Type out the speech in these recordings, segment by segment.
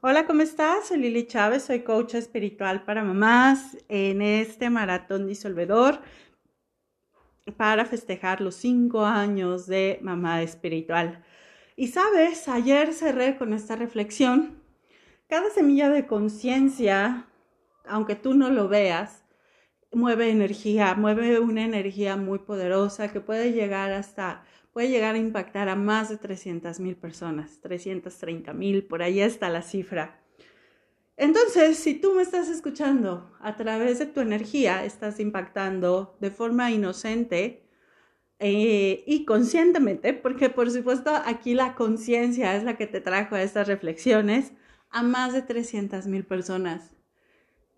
Hola, ¿cómo estás? Soy Lili Chávez, soy coach espiritual para mamás en este maratón disolvedor para festejar los cinco años de mamá espiritual. Y sabes, ayer cerré con esta reflexión. Cada semilla de conciencia, aunque tú no lo veas, mueve energía, mueve una energía muy poderosa que puede llegar hasta puede llegar a impactar a más de 300 mil personas, 330 mil, por ahí está la cifra. Entonces, si tú me estás escuchando a través de tu energía, estás impactando de forma inocente eh, y conscientemente, porque por supuesto aquí la conciencia es la que te trajo a estas reflexiones, a más de 300 mil personas.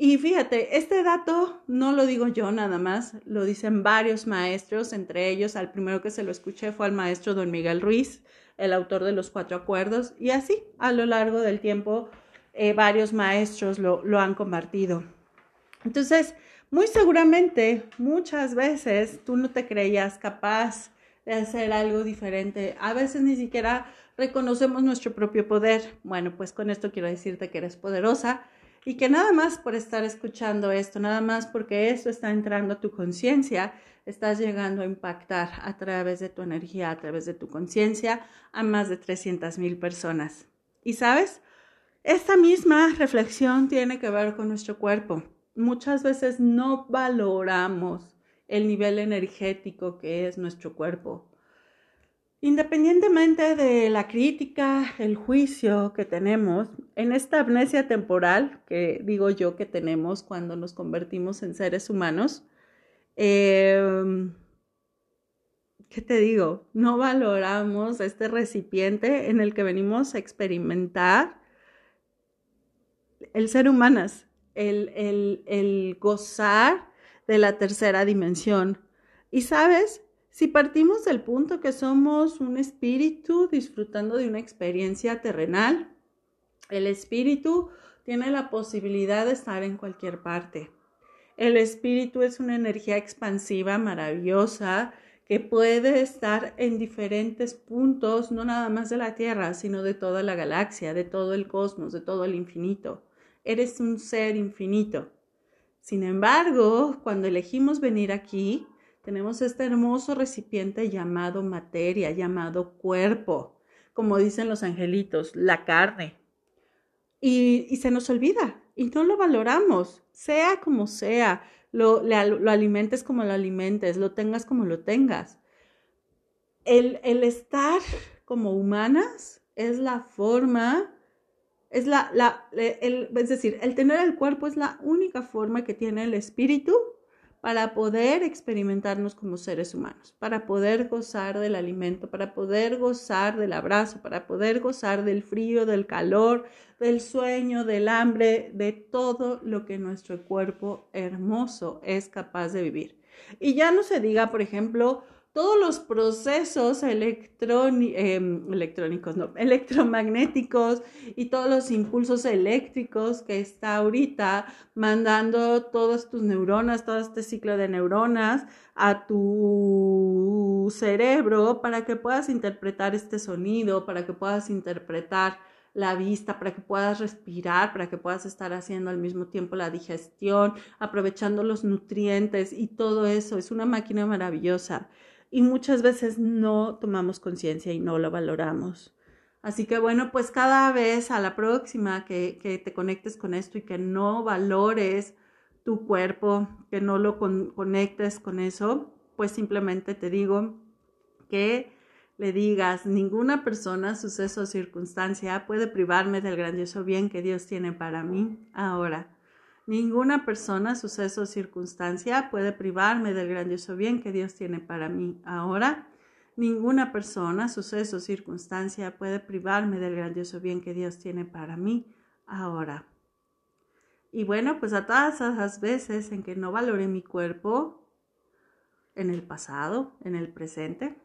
Y fíjate, este dato no lo digo yo nada más, lo dicen varios maestros, entre ellos al primero que se lo escuché fue al maestro don Miguel Ruiz, el autor de los cuatro acuerdos, y así a lo largo del tiempo eh, varios maestros lo, lo han compartido. Entonces, muy seguramente muchas veces tú no te creías capaz de hacer algo diferente. A veces ni siquiera reconocemos nuestro propio poder. Bueno, pues con esto quiero decirte que eres poderosa y que nada más por estar escuchando esto, nada más porque esto está entrando a tu conciencia, estás llegando a impactar a través de tu energía, a través de tu conciencia, a más de 300 mil personas. Y sabes, esta misma reflexión tiene que ver con nuestro cuerpo. Muchas veces no valoramos el nivel energético que es nuestro cuerpo. Independientemente de la crítica, el juicio que tenemos, en esta amnesia temporal que digo yo que tenemos cuando nos convertimos en seres humanos, em, ¿qué te digo? No valoramos este recipiente en el que venimos a experimentar el ser humanas, el, el, el gozar de la tercera dimensión. Y sabes, si partimos del punto que somos un espíritu disfrutando de una experiencia terrenal, el espíritu tiene la posibilidad de estar en cualquier parte. El espíritu es una energía expansiva maravillosa que puede estar en diferentes puntos, no nada más de la Tierra, sino de toda la galaxia, de todo el cosmos, de todo el infinito. Eres un ser infinito. Sin embargo, cuando elegimos venir aquí, tenemos este hermoso recipiente llamado materia, llamado cuerpo, como dicen los angelitos, la carne. Y, se nos olvida y no lo valoramos, sea como sea, lo, lo alimentes como lo alimentes, lo tengas como lo tengas. El, el estar como humanas es la forma es la, la el, es decir, el tener el cuerpo es la única forma que tiene el espíritu para poder experimentarnos como seres humanos, para poder gozar del alimento, para poder gozar del abrazo, para poder gozar del frío, del calor, del sueño, del hambre, de todo lo que nuestro cuerpo hermoso es capaz de vivir. Y ya no se diga, por ejemplo, todos los procesos em, electrónicos, no, electromagnéticos y todos los impulsos eléctricos que está ahorita mandando todas tus neuronas, todo este ciclo de neuronas a tu cerebro para que puedas interpretar este sonido, para que puedas interpretar la vista, para que puedas respirar, para que puedas estar haciendo al mismo tiempo la digestión, aprovechando los nutrientes y todo eso. Es una máquina maravillosa y muchas veces no tomamos conciencia y no lo valoramos. Así que bueno, pues cada vez a la próxima que, que, te conectes con esto y que no valores tu cuerpo, que no lo conectes con eso, pues simplemente te digo que le digas, ninguna persona, suceso o circunstancia puede privarme del grandioso bien que Dios tiene para mí ahora. Ninguna persona, suceso o circunstancia puede privarme del grandioso bien que Dios tiene para mí ahora. Ninguna persona, suceso o circunstancia puede privarme del grandioso bien que Dios tiene para mí ahora. Y bueno, pues a todas esas veces en que no valoré mi cuerpo, en el pasado, en el presente,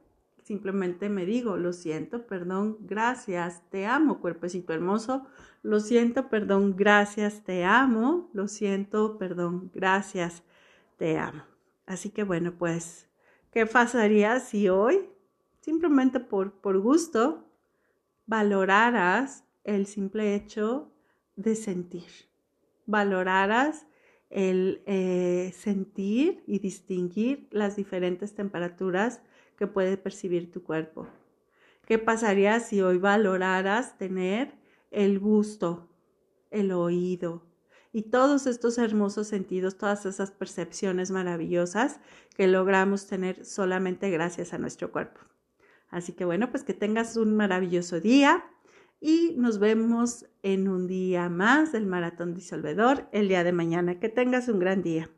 simplemente me digo, lo siento, perdón, gracias, te amo, cuerpecito hermoso, lo siento, perdón, gracias, te amo, lo siento, perdón, gracias, te amo. Así que bueno, pues, ¿qué pasaría si hoy, simplemente por, por gusto, valoraras el simple hecho de sentir, valoraras el eh, sentir y distinguir las diferentes temperaturas que puede percibir tu cuerpo. ¿Qué pasaría si hoy valoraras tener el gusto, el oído y todos estos hermosos sentidos, todas esas percepciones maravillosas que logramos tener solamente gracias a nuestro cuerpo? Así que bueno, pues que tengas un maravilloso día y nos vemos en un día más del maratón disolvedor el día de mañana. Que tengas un gran día.